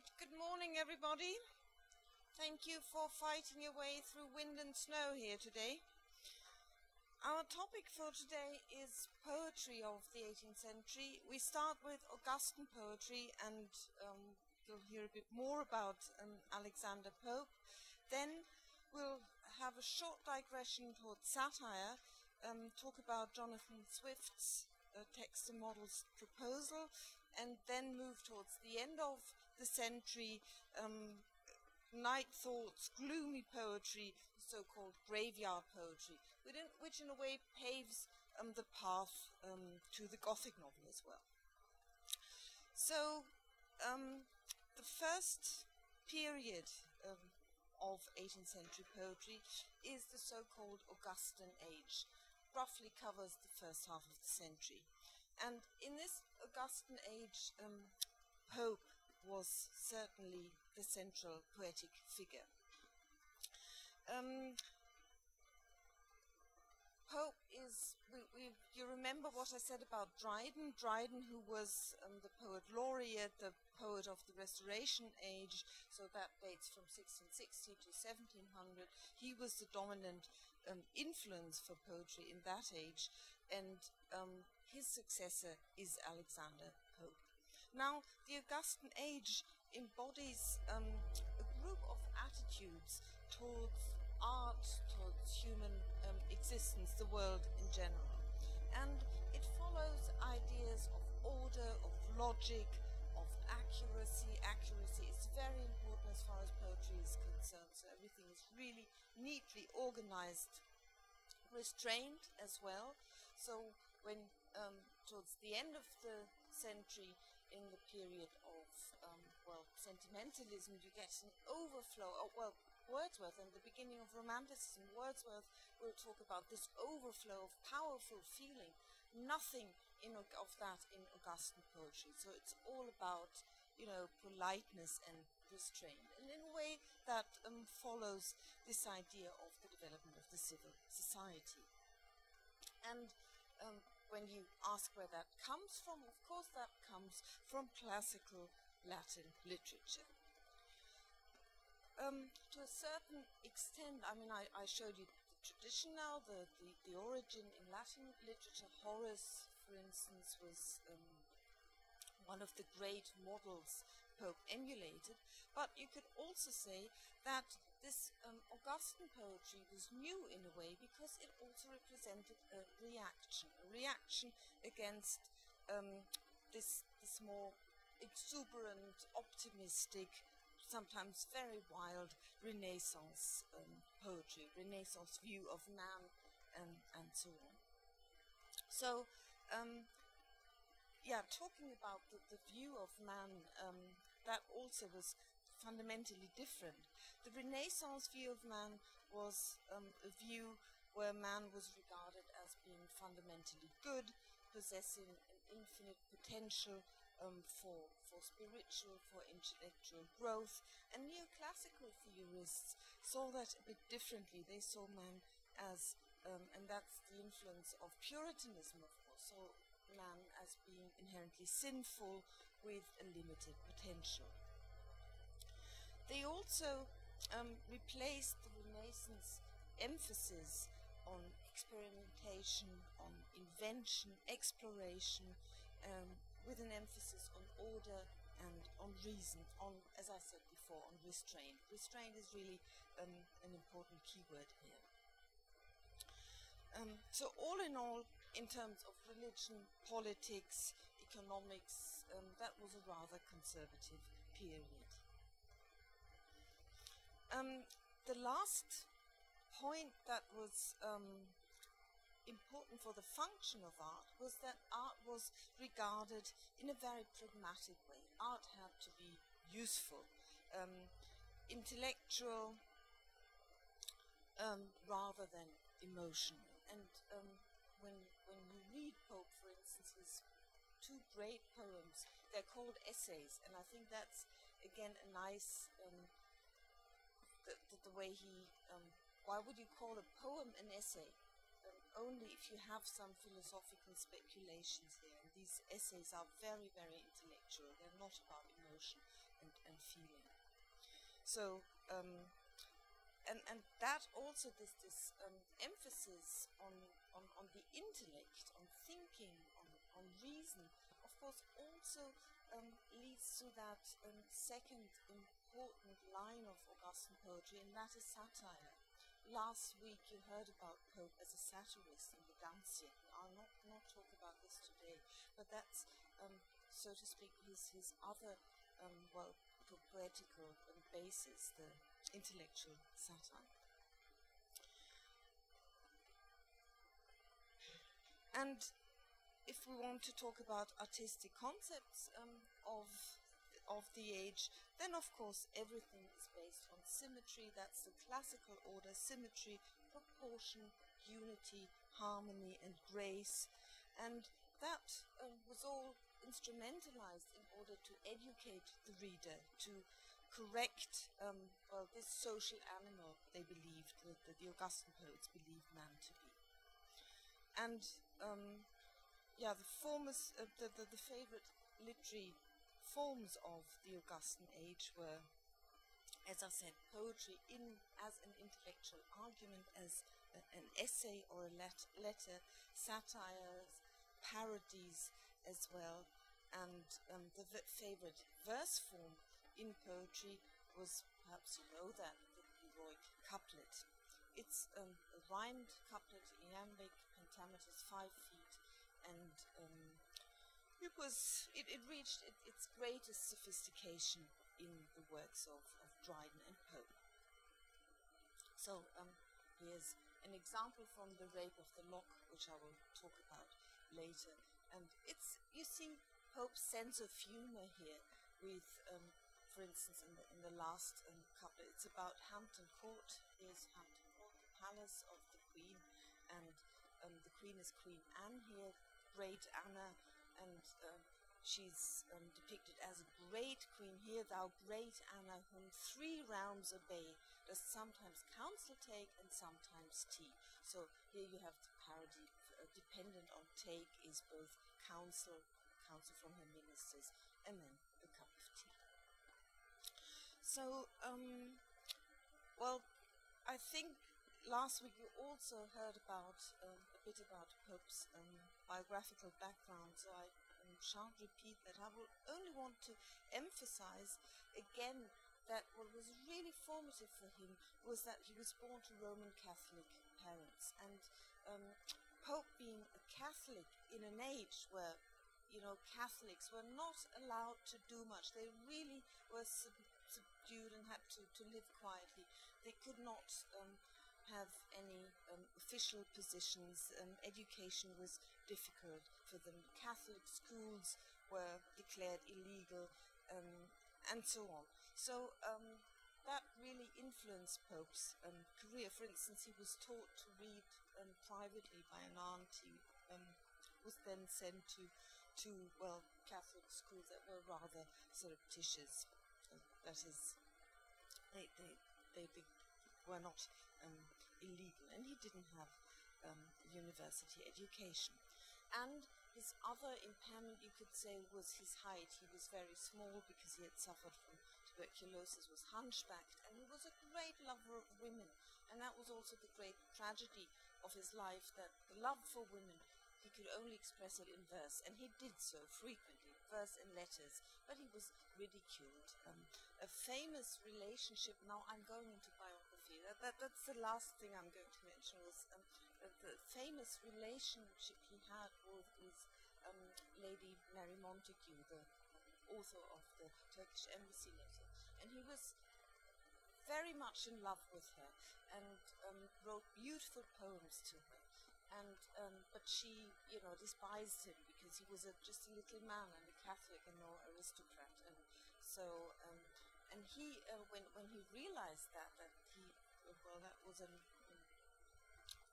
Right, good morning, everybody. Thank you for fighting your way through wind and snow here today. Our topic for today is poetry of the 18th century. We start with Augustan poetry, and um, you'll hear a bit more about um, Alexander Pope. Then we'll have a short digression towards satire, um, talk about Jonathan Swift's uh, text A Modest Proposal, and then move towards the end of the century. Um, night thoughts, gloomy poetry, so-called graveyard poetry, which in a way paves um, the path um, to the Gothic novel as well. So, um, the first period um, of 18th century poetry is the so-called Augustan age, roughly covers the first half of the century. And in this Augustan age, um, Pope was certainly the central poetic figure. Um, Pope is, we, we, you remember what I said about Dryden? Dryden, who was um, the poet laureate, the poet of the Restoration Age, so that dates from 1660 to 1700. He was the dominant um, influence for poetry in that age, and um, his successor is Alexander. Now, the Augustan age embodies um, a group of attitudes towards art, towards human um, existence, the world in general. And it follows ideas of order, of logic, of accuracy. Accuracy is very important as far as poetry is concerned, so everything is really neatly organized, restrained as well. So when um, towards the end of the century, in the period of um, well sentimentalism, you get an overflow. Of, well, Wordsworth and the beginning of Romanticism, Wordsworth will talk about this overflow of powerful feeling. Nothing in, of that in Augustan poetry. So it's all about, you know, politeness and restraint, and in a way that um, follows this idea of the development of the civil society. And um, when you ask where that comes from, of course that comes from classical Latin literature um, to a certain extent, I mean, I, I showed you the tradition now, the, the, the, origin in Latin literature. Horace, for instance, was um, one of the great models Pope emulated. But you could also say that this um, Augustan poetry was new in a way because it also represented a reaction, a reaction against um, this, this more exuberant, optimistic, sometimes very wild Renaissance um, poetry, Renaissance view of man, and, and so on. So, um, yeah, talking about the, the view of man, um, that also was fundamentally different. The Renaissance view of man was um, a view where man was regarded as being fundamentally good, possessing an infinite potential um, for, for spiritual, for intellectual growth. And neoclassical theorists saw that a bit differently. They saw man as, um, and that's the influence of Puritanism, of course, saw man as being inherently sinful with a limited potential. They also um, replaced the Renaissance emphasis on experimentation, on invention, exploration, um, with an emphasis on order and on reason, on, as I said before, on restraint. Restraint is really um, an important keyword here. Um, so, all in all, in terms of religion, politics, economics, um, that was a rather conservative period. Um, the last point that was um, important for the function of art was that art was regarded in a very pragmatic way. Art had to be useful, um, intellectual, um, rather than emotional. And um, when when you read Pope, for instance, his two great poems, they're called essays, and I think that's again a nice um, the, the, way he. Um, why would you call a poem an essay? only if you have some philosophical speculations here. And these essays are very, very intellectual. They're not about emotion. and, and feeling. So, um, and and that also this this um, emphasis on, on on the intellect, on thinking, on on reason, of course, also um, leads to that um, second important line of Augustan poetry, and that is satire. Last week you heard about Pope as a satirist in the Dunciad. I'll not, not talk about this today, but that's, um, so to speak, his, his other, um, well, poetical basis, the intellectual satire. And if we want to talk about artistic concepts um, of of the age, then of course everything is based on symmetry. That's the classical order: symmetry, proportion, unity, harmony, and grace. And that um, was all instrumentalized in order to educate the reader, to correct, um, well, this social animal they believed, that, that the Augustan poets believed man to be. And um, yeah, the forms, uh, the, the, the favorite literary forms of the Augustan age were, as I said, poetry in as an intellectual argument, as a, an essay or a let, letter, satires, parodies as well, and um, the v- favorite verse form in poetry was perhaps you know that the heroic couplet. It's um, a rhymed couplet, iambic, pentameter, five feet, and um, was it, it reached it, its greatest sophistication in the works of, of Dryden and Pope. So um, here's an example from the Rape of the Lock, which I will talk about later. And it's you see Pope's sense of humor here with um, for instance, in the, in the last um, couplet, it's about Hampton Court. Here's Hampton Court, the palace of the Queen, and um, the Queen is Queen Anne here, great Anna, and um, she's um, depicted as a great queen. Here, thou great Anna, whom three realms obey, does sometimes counsel take and sometimes tea. So here you have the parody, uh, dependent on take is both counsel, counsel from her ministers, and then the cup of tea. So, um, well, I think last week you also heard about um, a bit about Pope's um, biographical background, so I shan't repeat that. I will only want to emphasize again that what was really formative for him was that he was born to Roman Catholic parents, and um, Pope being a Catholic in an age where you know Catholics were not allowed to do much. They really were sub- subdued and had to, to live quietly. They could not um, have any um, official positions. Um, education was difficult for them. Catholic schools were declared illegal, um, and so on. So um, that really influenced Pope's um, career. For instance, he was taught to read um, privately by an aunt. He was then sent to to well Catholic schools that were rather surreptitious. That is, they they they, were not um, illegal, and he didn't have um, university education. And his other impairment, you could say, was his height. He was very small because he had suffered from tuberculosis, was hunchbacked, and he was a great lover of women. And that was also the great tragedy of his life that the love for women he could only express it in verse, and he did so frequently, verse and letters, but he was ridiculed. Um, a famous relationship, now I'm going into biography, that, that, that's the last thing I'm going to mention, was um, the famous relationship he had with, with um, Lady Mary Montagu, the author of the Turkish embassy letter. And he was very much in love with her and um, wrote beautiful poems to her and um, but she, you know, despised him because he was a, just a little man and a Catholic and no aristocrat, and so um, and he uh, when when he realized that that he well that was an,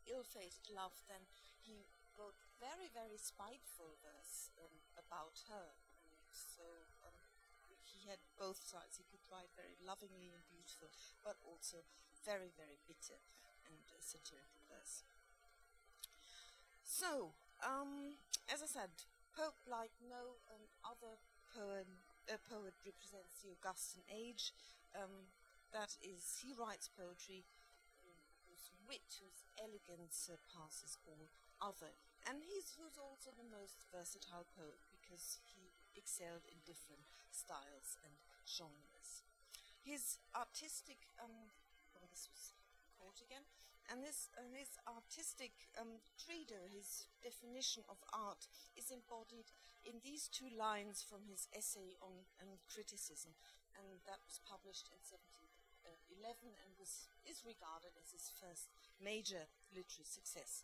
an ill-fated love, then he wrote very very spiteful verse um, about her. So um, he had both sides. He could write very lovingly and beautiful, but also very very bitter and uh, satirical verse. So, um, as I said, Pope, like no um, other poem uh, poet represents the Augustan age. Um, that is, he writes poetry um, whose wit, whose elegance surpasses all other. And he's who's also the most versatile poet because he excelled in different styles and genres. His artistic, um, oh, this was caught again, and this uh, his artistic um, credo, his definition of art, is embodied in these two lines from his essay on, on criticism, and that was published in 1711 and was is regarded as his first major literary success.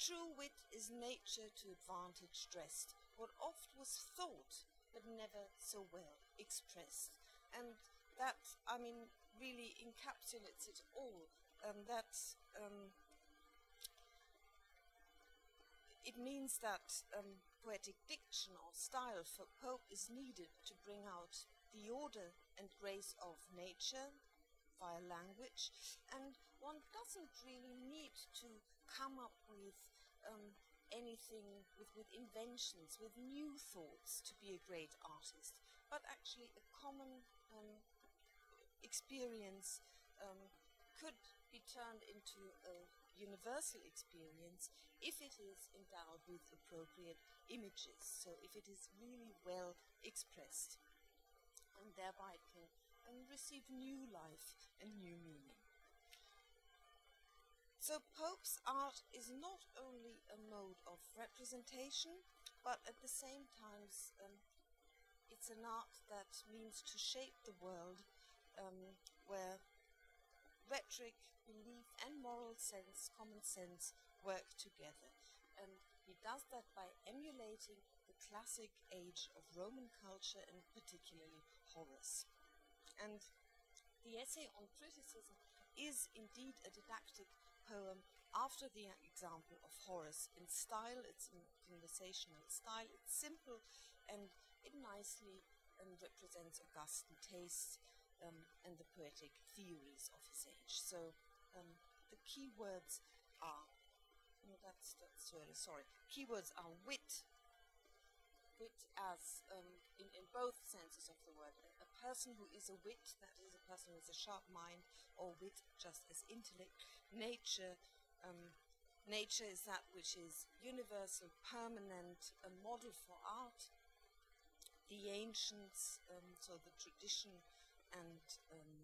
True wit is nature to advantage dressed, what oft was thought, but never so well expressed. And that, I mean, really encapsulates it all. Um, that um, it means that um, poetic diction or style for Pope is needed to bring out the order and grace of nature via language, and one doesn't really need to come up with um, anything with, with inventions, with new thoughts to be a great artist, but actually a common um, experience um, could be turned into a universal experience if it is endowed with appropriate images. So, if it is really well expressed, and thereby it can and receive new life and new meaning. So, Pope's art is not only a mode of representation, but at the same time, um, it's an art that means to shape the world um, where rhetoric, belief, and moral sense, common sense, work together. And he does that by emulating the classic age of Roman culture and particularly Horace. And the essay on criticism is indeed a didactic poem after the example of Horace. In style, it's in conversational style, it's simple and it nicely um, represents Augustan tastes um, and the poetic theories of his age. So um, the key words are, no, that's, that's really, sorry, keywords are wit, wit as um, in, in both senses of the word. A person who is a wit, that is a person with a sharp mind, or wit just as intellect. Nature, um, nature is that which is universal, permanent, a model for art. The ancients, um, so the tradition and um,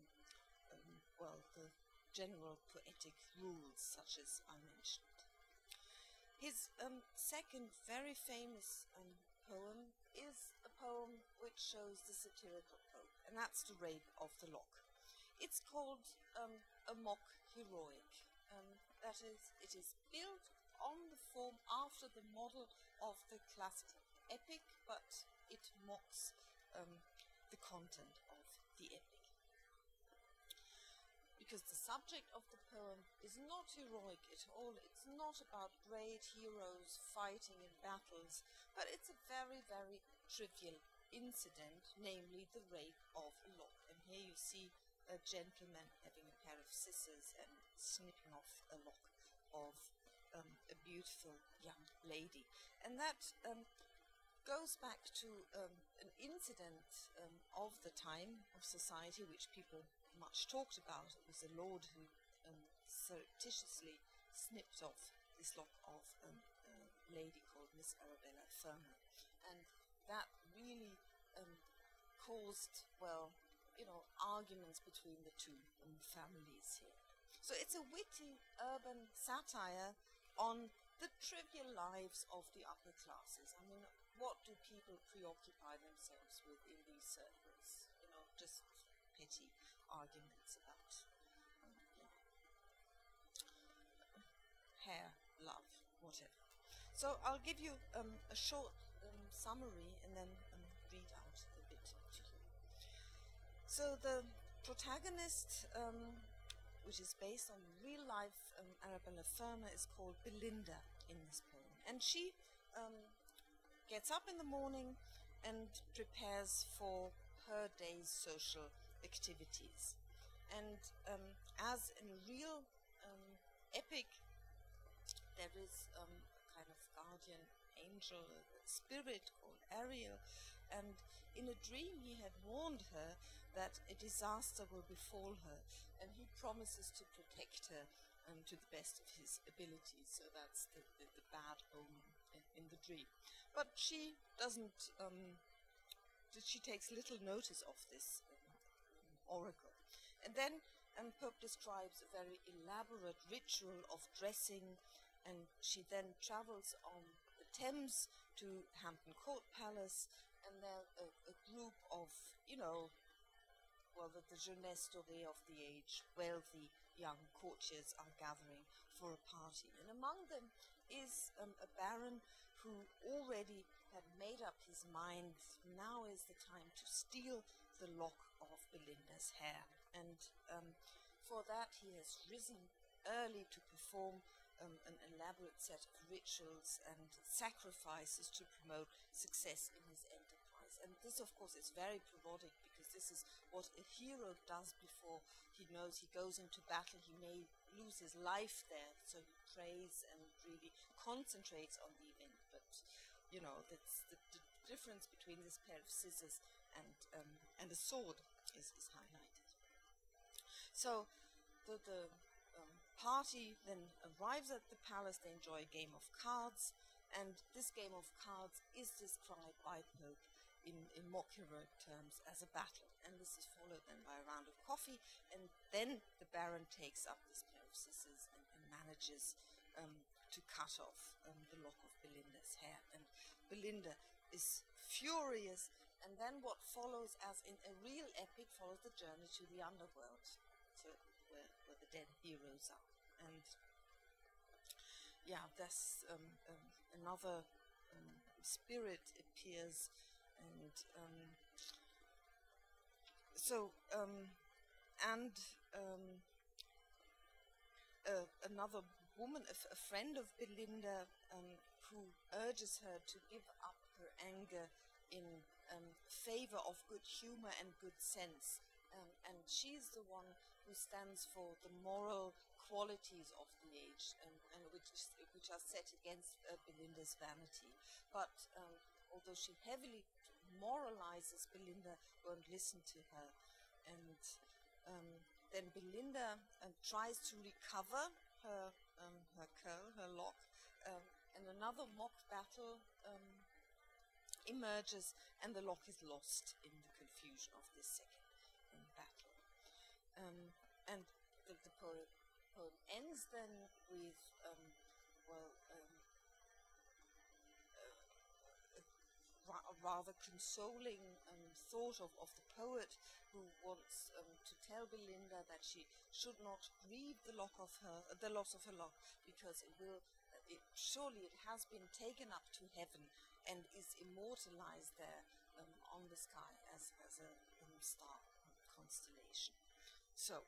um, well, the general poetic rules, such as I mentioned. His um, second very famous um, poem is a poem which shows the satirical pope, and that's The Rape of the Lock. It's called um, a mock heroic. Um, that is, it is built on the form after the model of the classical epic, but it mocks um, the content of the epic. Because the subject of the poem is not heroic at all, it's not about great heroes fighting in battles, but it's a very, very trivial incident, namely the rape of a lock. And here you see a gentleman having a pair of scissors and snipping off a lock of um, a beautiful young lady. And that um, goes back to um, an incident um, of the time of society which people much talked about. It was a lord who um, surreptitiously snipped off this lock of um, a lady called Miss Arabella Fermor. And that really um, caused, well, you know, arguments between the two um, families here. So it's a witty urban satire on the trivial lives of the upper classes. I mean, what do people preoccupy themselves with in these circles? You know, just petty arguments about um, yeah, hair, love, whatever. So I'll give you um, a short um, summary and then um, read out a bit to you. So the protagonist, um, which is based on real life Arabella Fermor, is called Belinda in this poem, and she gets up in the morning and prepares for her day's social activities. And um, as in a real epic, there is um, a kind of guardian angel, spirit called Ariel, and in a dream he had warned her that a disaster will befall her, and he promises to protect her um, to the best of his ability. So that's the, the, the bad omen in, in, the dream. But she doesn't, um, she takes little notice of this um, oracle. And then um, Pope describes a very elaborate ritual of dressing, and she then travels on the Thames to Hampton Court Palace, and there a, a group of, you know, well, the, the jeunesse dorée of the age, wealthy young courtiers are gathering for a party. And among them is um, a baron who already had made up his mind now is the time to steal the lock of Belinda's hair. And um, for that, he has risen early to perform um, an elaborate set of rituals and sacrifices to promote success in his enterprise. And this, of course, is very parodic because this is what a hero does before he knows he goes into battle. He may lose his life there, so he prays and really concentrates on the event. But you know, that's the, the difference between this pair of scissors and um, and a sword is, is highlighted. So the the um, party then arrives at the palace. They enjoy a game of cards, and this game of cards is described by Pope in, in mock heroic terms as a battle. And this is followed then by a round of coffee, and then the Baron takes up this pair of scissors and, and manages um, to cut off um, the lock of Belinda's hair. And Belinda is furious, and then what follows, as in a real epic, follows the journey to the underworld, to where, where the dead heroes are. And yeah, there's um, um, another um, spirit appears and um, so um, and uh, another woman, a, a, friend of Belinda, um, who urges her to give up her anger in um, favor of good humor and good sense. Um, and she's the one who stands for the moral qualities of the age, and, and which, which are set against uh, Belinda's vanity. But um, although she heavily moralizes, Belinda won't listen to her. And um, then Belinda um, tries to recover her, um, her curl, her lock, um, and another mock battle um, emerges, and the lock is lost in the confusion of this second battle. Um, and the, the poem, ends then with, well, a rather consoling um, thought of, of the poet who wants um, to tell Belinda that she should not grieve the lock of her, uh, the loss of her lock, because it will, uh, it, surely it has been taken up to heaven and is immortalized there um, on the sky as, as a um, star constellation. So,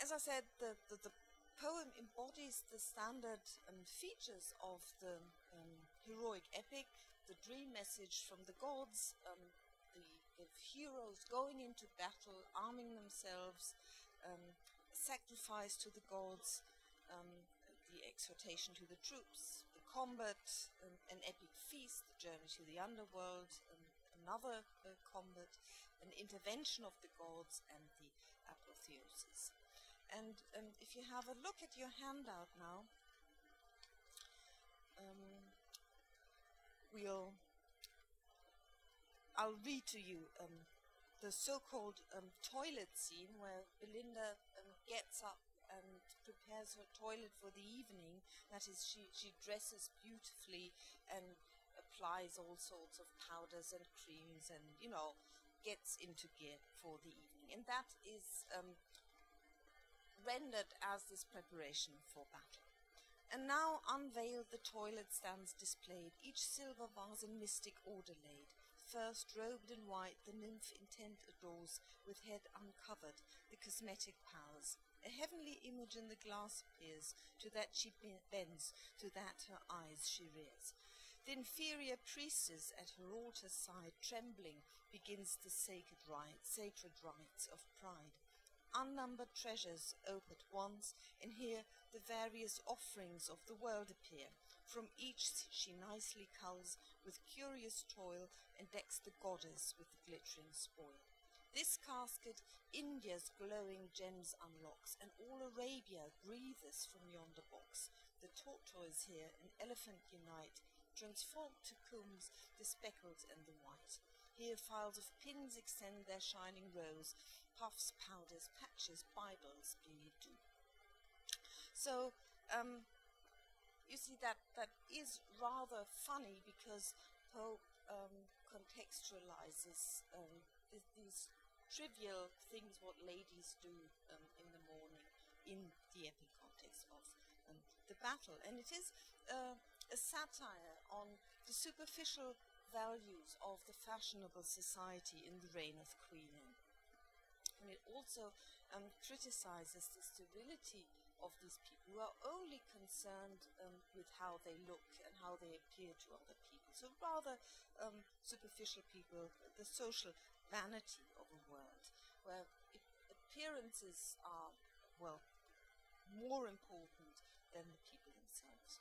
as I said, the, the, the poem embodies the standard um, features of the um, heroic epic the dream message from the gods, um, the, the, heroes going into battle, arming themselves, um, sacrifice to the gods, the exhortation to the troops, combat, um, an epic feast, the journey to the underworld, um, another uh, combat, an intervention of the gods, and the apotheosis. And um, if you have a look at your handout now, um, we'll I'll read to you um, the so-called um, toilet scene where Belinda gets up and prepares her toilet for the evening. That is, she, she dresses beautifully and applies all sorts of powders and creams and, you know, gets into gear for the evening. And that is um, rendered as this preparation for battle. And now unveiled the toilet stands displayed, each silver vase in mystic order laid. First, robed in white, the nymph intent adores, with head uncovered, the cosmetic powers. A heavenly image in the glass appears, to that she bends, to that her eyes she rears. The inferior priestess at her altar's side, trembling, begins the sacred rites, sacred rites of pride unnumbered treasures ope at once, and here the various offerings of the world appear. From each she nicely culls with curious toil and decks the goddess with the glittering spoil. This casket India's glowing gems unlocks, and all Arabia breathes from yonder box. The tortoise here and elephant unite, transformed to combs the speckled and the white. Here files of pins extend their shining rows, puffs, powders, patches, Bibles, do. So, um, you see that that is rather funny because Pope um, contextualizes um, these trivial things what ladies do um, in the morning in the epic context of um, the battle. And it is uh, a satire on the superficial values of the fashionable society in the reign of Queen Anne. And it also um, criticizes the sterility of these people who are only concerned um, with how they look and how they appear to other people. So rather um, superficial people, the social vanity of a world where appearances are, well, more important than the people themselves.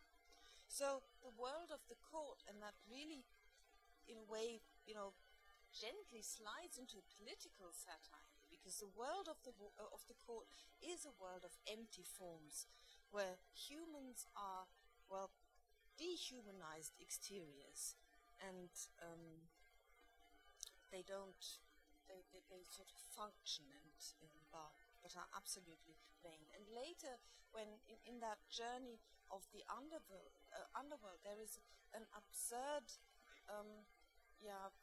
So the world of the court, and that really, in a way, you know, gently slides into political satire because the world of the of the court is a world of empty forms where humans are well dehumanized exteriors and um, they don't they, they, they, sort of function and, and but, but are absolutely vain. And later, when in, in that journey of the underworld, uh, underworld, there is an absurd, um, yeah,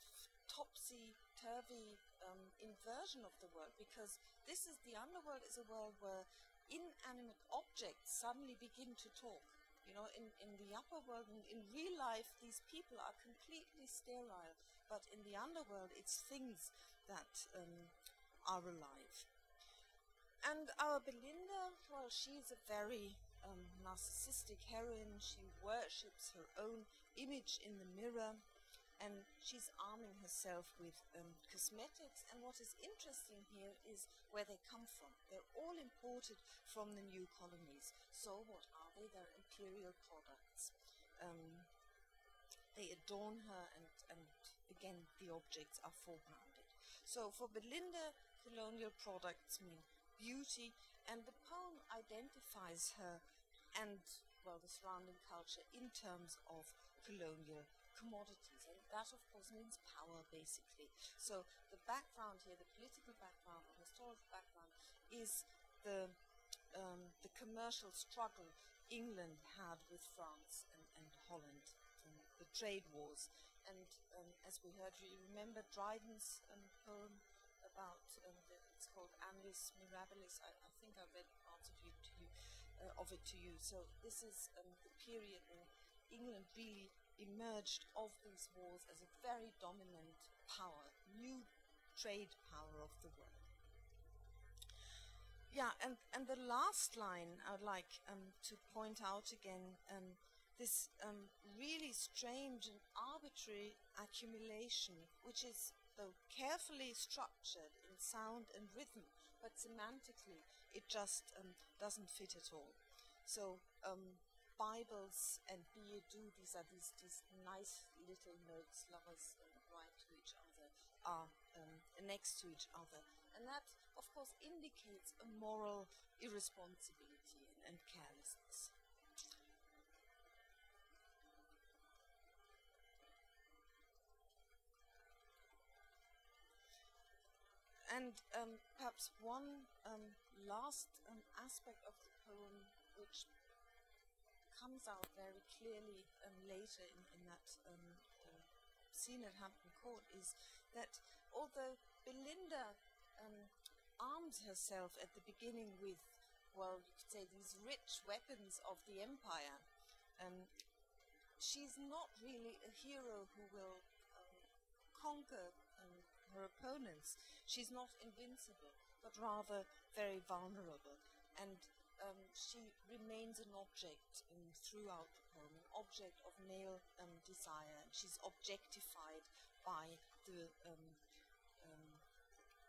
topsy turvy um, inversion of the world because this is the underworld is a world where inanimate objects suddenly begin to talk. You know, in, in the upper world, in, in real life, these people are completely sterile, but in the underworld, it's things that um, are alive. And our Belinda, well, she's a very um, narcissistic heroine. She worships her own image in the mirror and she's arming herself with um, cosmetics. And what is interesting here is where they come from. They're all imported from the new colonies. So, what are they? They're imperial products. Um, they adorn her, and, and again, the objects are foregrounded. So, for Belinda, colonial products mean beauty, and the poem identifies her and, well, the surrounding culture in terms of colonial commodities. That, of course, means power, basically. So the background here, the political background, the historical background, is the um, the commercial struggle England had with France and, and Holland, and the trade wars. And um, as we heard, you remember Dryden's um, poem about um, the, it's called Annus Mirabilis. I, I, think I read parts of, you you, uh, of it to you. So this is um, the period when England really emerged of these wars as a very dominant power, new trade power of the world. Yeah, and, and the last line I would like um, to point out again um, this um, really strange and arbitrary accumulation, which is though carefully structured in sound and rhythm, but semantically it just um, doesn't fit at all. So um, Bibles and billet-doux, these are these, these nice little notes lovers write to each other, are um, next to each other. And that, of course, indicates a moral irresponsibility and, and carelessness. And um, perhaps one um, last um, aspect of the poem which comes out very clearly um, later in, in that um, uh, scene at Hampton Court is that although Belinda um, herself at the beginning with, well, you could say these rich weapons of the empire, um, she's not really a hero who will um, conquer um, her opponents. She's not invincible, but rather very vulnerable. And um, she remains an object throughout the poem, an object of male um, desire. She's objectified by the um, um,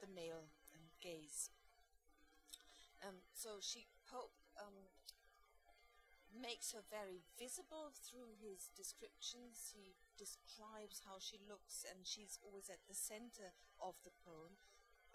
the male um, gaze. so she Pope makes her very visible through his descriptions. He describes how she looks, and she's always at the center of the poem,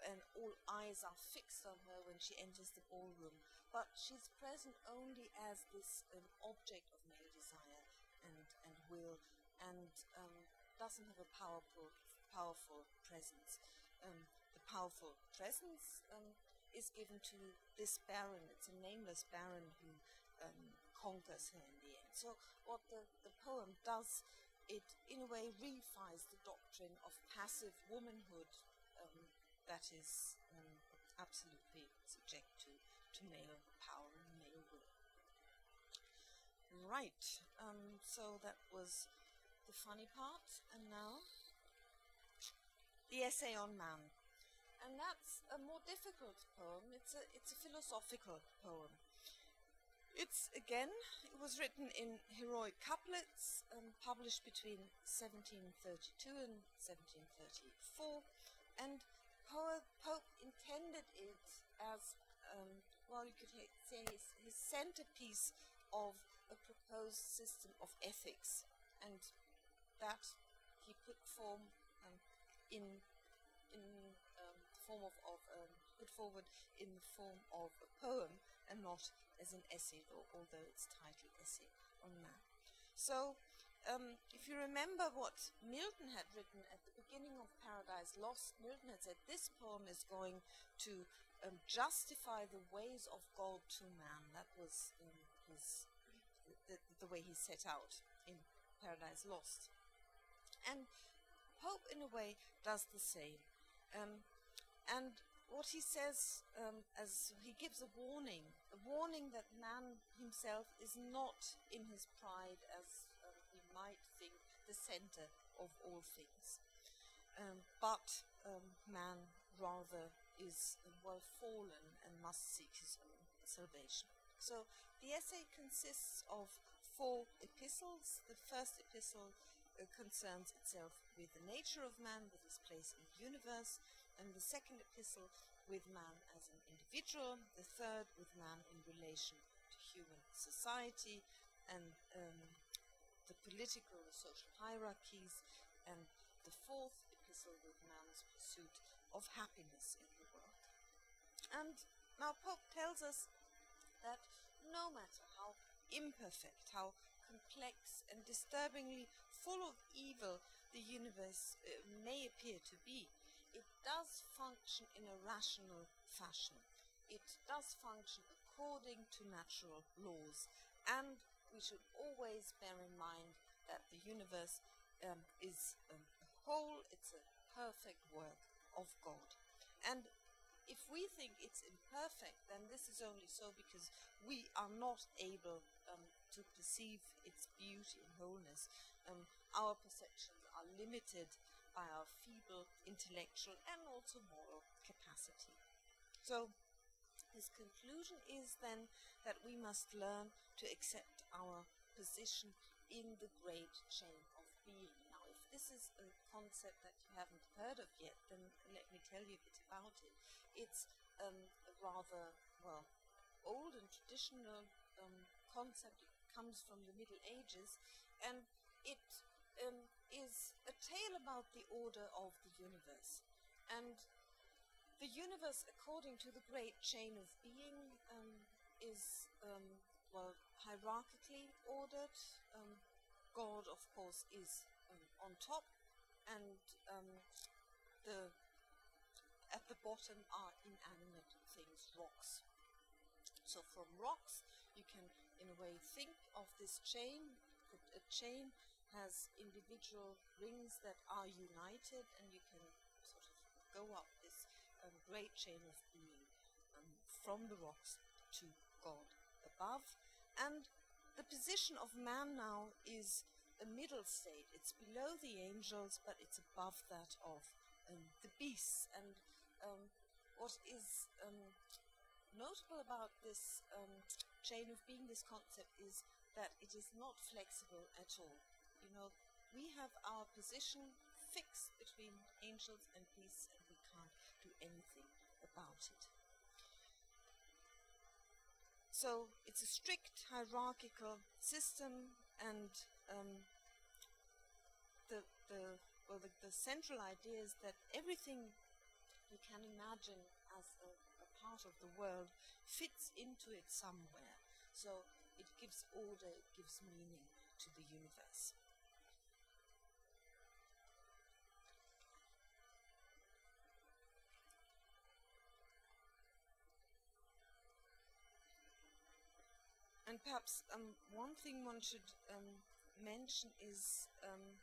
and all eyes are fixed on her when she enters the ballroom. But she's present only as this um, object of male desire and, and will, and um, doesn't have a powerful, powerful presence. Um, the powerful presence um, is given to this baron. It's a nameless baron who um, conquers her in the end. So what the, the poem does, it in a way reifies the doctrine of passive womanhood that is um, absolutely subject to, to male power and male will. Right, um, so that was the funny part, and now the essay on man. And that's a more difficult poem. It's a, it's a philosophical poem. It's again, it was written in heroic couplets, um, published between 1732 and 1734, and Pope, Pope intended it as, um, well, you could say his, his centerpiece of a proposed system of ethics, and that he put form um, in in um, form of, of um, put forward in the form of a poem and not as an essay, although it's titled Essay on Man. So, um, if you remember what Milton had written at the beginning of Paradise Lost, Milton had said this poem is going to um, justify the ways of God to man. That was his the, the, way he set out in Paradise Lost. And Pope, in a way, does the same. Um, and what he says um, as he gives a warning, a warning that man himself is not in his pride as the center of all things, um, but um, man rather is well fallen and must seek his own salvation. So the essay consists of four epistles. The first epistle uh, concerns itself with the nature of man, with his place in the universe and the second epistle with man as an individual, the third with man in relation to human society and um, the political, the social hierarchies, and the fourth epistle with man's pursuit of happiness in the world. And now Pope tells us that no matter how imperfect, how complex and disturbingly full of evil the universe uh, may appear to be, it does function in a rational fashion. It does function according to natural laws. And we should always bear in mind that the universe um, is a whole, it's a perfect work of God. And if we think it's imperfect, then this is only so because we are not able um, to perceive its beauty and wholeness. Um, our perceptions are limited by our feeble intellectual and also moral capacity. So, his conclusion is then that we must learn to accept our position in the great chain of being. Now, if this is a concept that you haven't heard of yet, then let me tell you a bit about it. It's um, a rather, well, old and traditional um, concept. It comes from the Middle Ages, and it um, is a tale about the order of the universe. And the universe, according to the great chain of being, um, is, um, well, hierarchically ordered. Um, God, of course, is um, on top, and um, the at the bottom are inanimate things, rocks. So from rocks, you can, in a way, think of this chain, a chain has individual rings that are united, and you can sort of go up um, great chain of being um, from the rocks to God above. And the position of man now is a middle state. It's below the angels, but it's above that of um, the beasts. And um, what is um, notable about this um, chain of being, this concept, is that it is not flexible at all you know, we have our position fixed between angels and beasts, and anything about it. so it's a strict hierarchical system, and um, the the well the, the central idea is that everything you can imagine as a, a part of the world fits into it somewhere. So it gives order, it gives meaning to the universe. Perhaps um, one thing one should um, mention is um,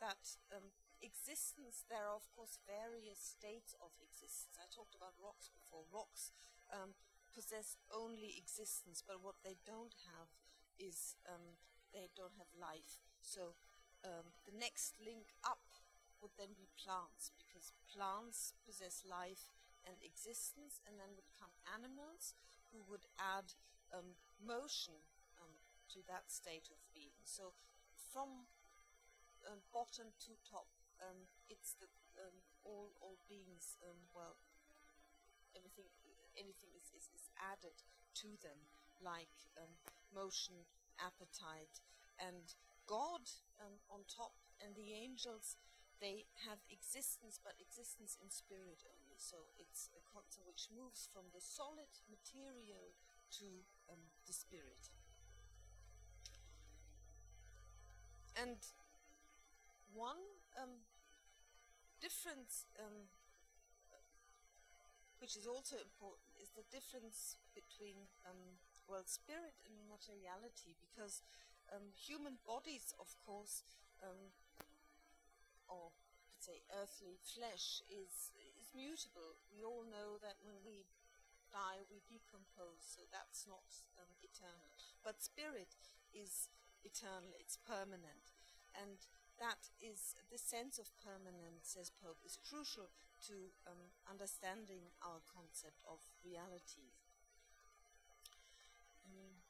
that um, existence, there are of course various states of existence. I talked about rocks before. Rocks um, possess only existence, but what they don't have is they don't have life. So um, the next link up would then be plants, because plants possess life and existence, and then would come animals who would add um, motion um, to that state of being. So from um, bottom to top, um, it's the um, all all beings. Um, well, everything anything is, is, is, added to them, like motion, appetite, and God on top, and the angels. They have existence, but existence in spirit only. So it's a concept which moves from the solid material to um, the spirit. And one um, difference, um, which is also important, is the difference between um, well, spirit and materiality, because um, human bodies, of course, um, or say earthly flesh is is mutable. We all know that when we die, we decompose, so that's not um, eternal. But spirit is eternal, it's permanent. And that is the sense of permanence, says Pope, is crucial to um, understanding our concept of reality. Um,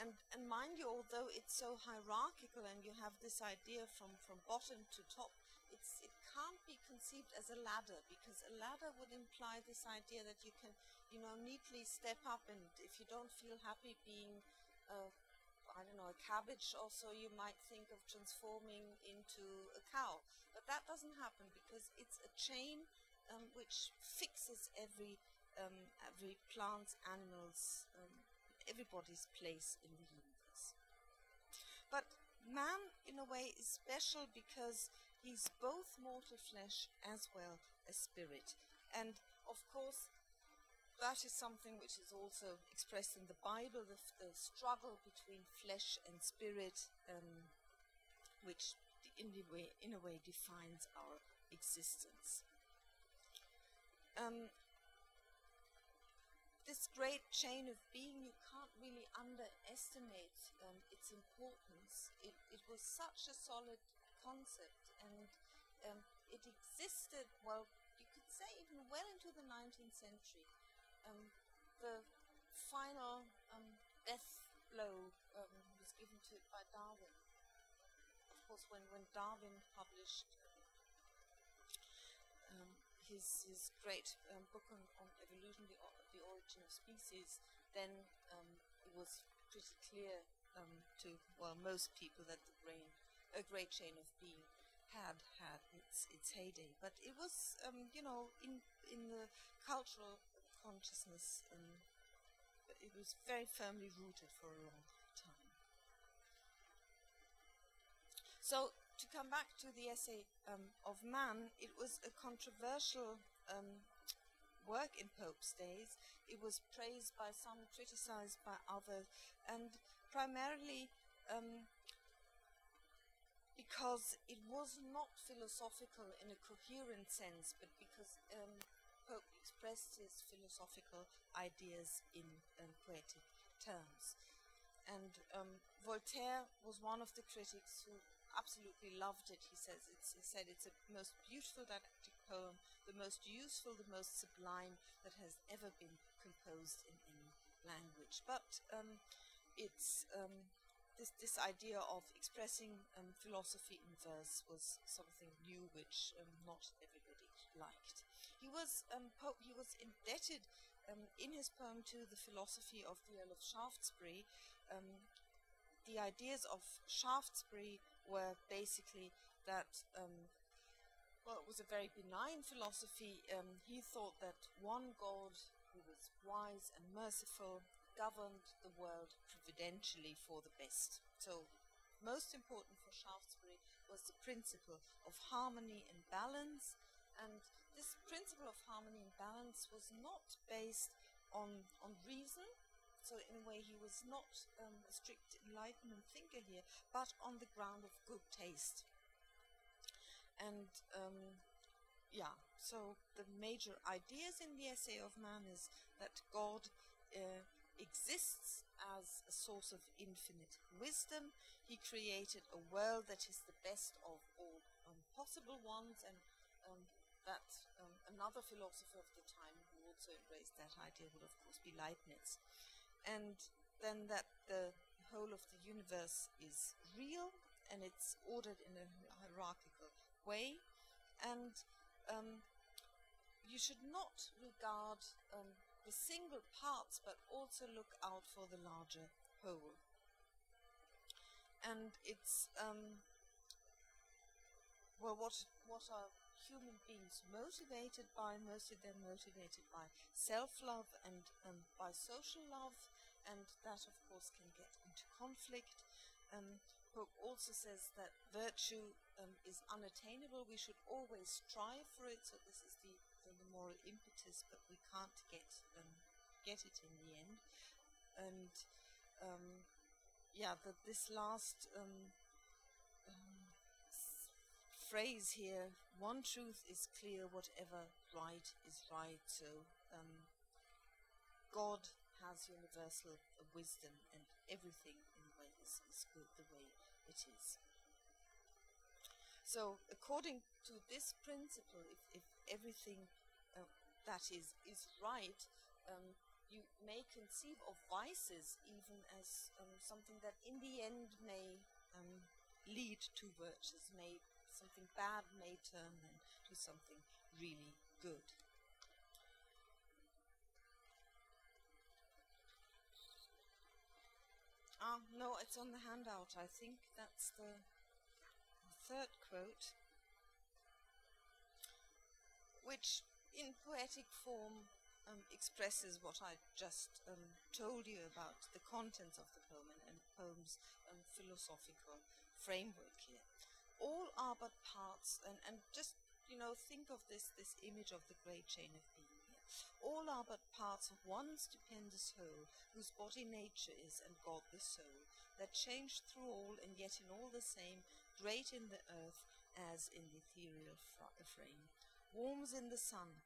and, and mind you, although it's so hierarchical and you have this idea from, from bottom to top, it's, it can't be conceived as a ladder because a ladder would imply this idea that you can, you know, neatly step up and if you don't feel happy being, I don't know, a cabbage also, you might think of transforming into a cow. But that doesn't happen because it's a chain um, which fixes every, um, every plant, animals, um, everybody's place in the universe. But man, in a way, is special because he's both mortal flesh as well as spirit. And of course, that is something which is also expressed in the Bible the, the struggle between flesh and spirit, um, which in, a, way, in a way defines our existence. Um, this great chain of being, you can't really underestimate um, its importance. It, it, was such a solid concept, and um, it existed, well, you could say even well into the 19th century. Um, the final um, death blow um, was given to it by Darwin. Of course, when, when Darwin published um, his, his great book on, on evolution, the, the origin of species, then it was pretty clear um, to well most people that the brain, a great chain of being, had had its its heyday. But it was um, you know in in the cultural consciousness, um, it was very firmly rooted for a long time. So to come back to the essay um, of man, it was a controversial um, work in Pope's days. It was praised by some, criticized by others, and primarily um, because it was not philosophical in a coherent sense, but because um, Pope expressed his philosophical ideas in um, poetic terms. And um, Voltaire was one of the critics who absolutely loved it. He says it's, he said it's the most beautiful didactic poem, the most useful, the most sublime that has ever been composed in any language. But um, it's um, this this idea of expressing um, philosophy in verse was something new, which um, not everybody liked. He was um, Pope. He was indebted um, in his poem to the philosophy of the Earl of Shaftesbury, um, the ideas of Shaftesbury were basically that, um, well, it was a very benign philosophy. He thought that one God who was wise and merciful governed the world providentially for the best. So, most important for Shaftesbury was the principle of harmony and balance, and this principle of harmony and balance was not based on, on reason. So, in a way, he was not um, a strict Enlightenment thinker here, but on the ground of good taste. And um, yeah, so the major ideas in the essay of man is that God uh, exists as a source of infinite wisdom. He created a world that is the best of all um, possible ones, and um, that um, another philosopher of the time who also embraced that idea would, of course, be Leibniz. And then that the whole of the universe is real and it's ordered in a hierarchical way. And um, you should not regard um, the single parts, but also look out for the larger whole. And it's um, well, what what are human beings motivated by. Mostly they're motivated by self love and um, by social love, and that, of course, can get into conflict. Um, Pope also says that virtue um, is unattainable. We should always strive for it. So this is the, moral impetus, but we can't get um, get it in the end. And um, yeah, that this last um, phrase here one truth is clear whatever right is right so um, god has universal wisdom and everything in the way is, is good the way it is so according to this principle if, if everything uh, that is is right um, you may conceive of vices even as um, something that in the end may um, lead to virtues, may something bad may turn then to something really good. Ah, no, it's on the handout. I think that's the third quote, which in poetic form um, expresses what I just um, told you about the contents of the poem and, and poem's um, philosophical framework here all are but parts, and, and just, you know, think of this, this image of the great chain of being here. All are but parts of one stupendous whole, whose body nature is, and God the soul, that change through all, and yet in all the same, great in the earth as in the ethereal frame, warms in the sun,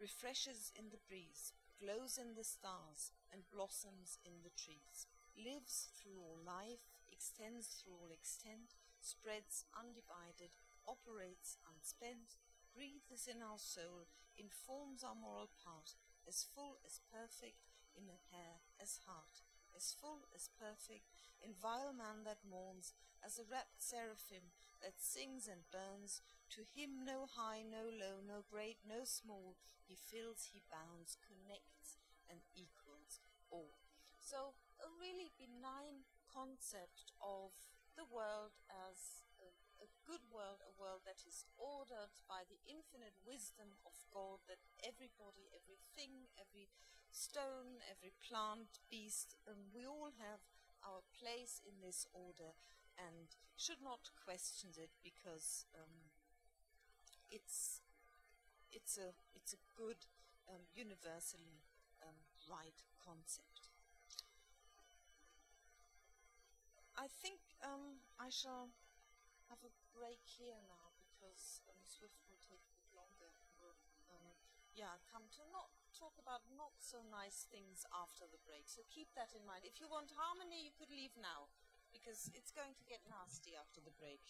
refreshes in the breeze, glows in the stars, and blossoms in the trees, lives through all life, extends through all extent, spreads undivided, operates unspent, breathes in our soul, informs our moral part, as full as perfect in a hair as heart, as full as perfect in vile man that mourns, as a rapt seraphim that sings and burns, to him no high, no low, no great, no small, he fills, he bounds, connects, and equals all. So, a really benign concept of the world as a, a, good world, a world that is ordered by the infinite wisdom of God, that everybody, everything, every stone, every plant, beast, um, we all have our place in this order and should not question it because um, it's it's a it's a good um, universally um, right concept. I think um, I shall have a break here now because um, Swift will take a bit longer. We'll, um, yeah, come to not talk about not so nice things after the break. So keep that in mind. If you want harmony, you could leave now because it's going to get nasty after the break.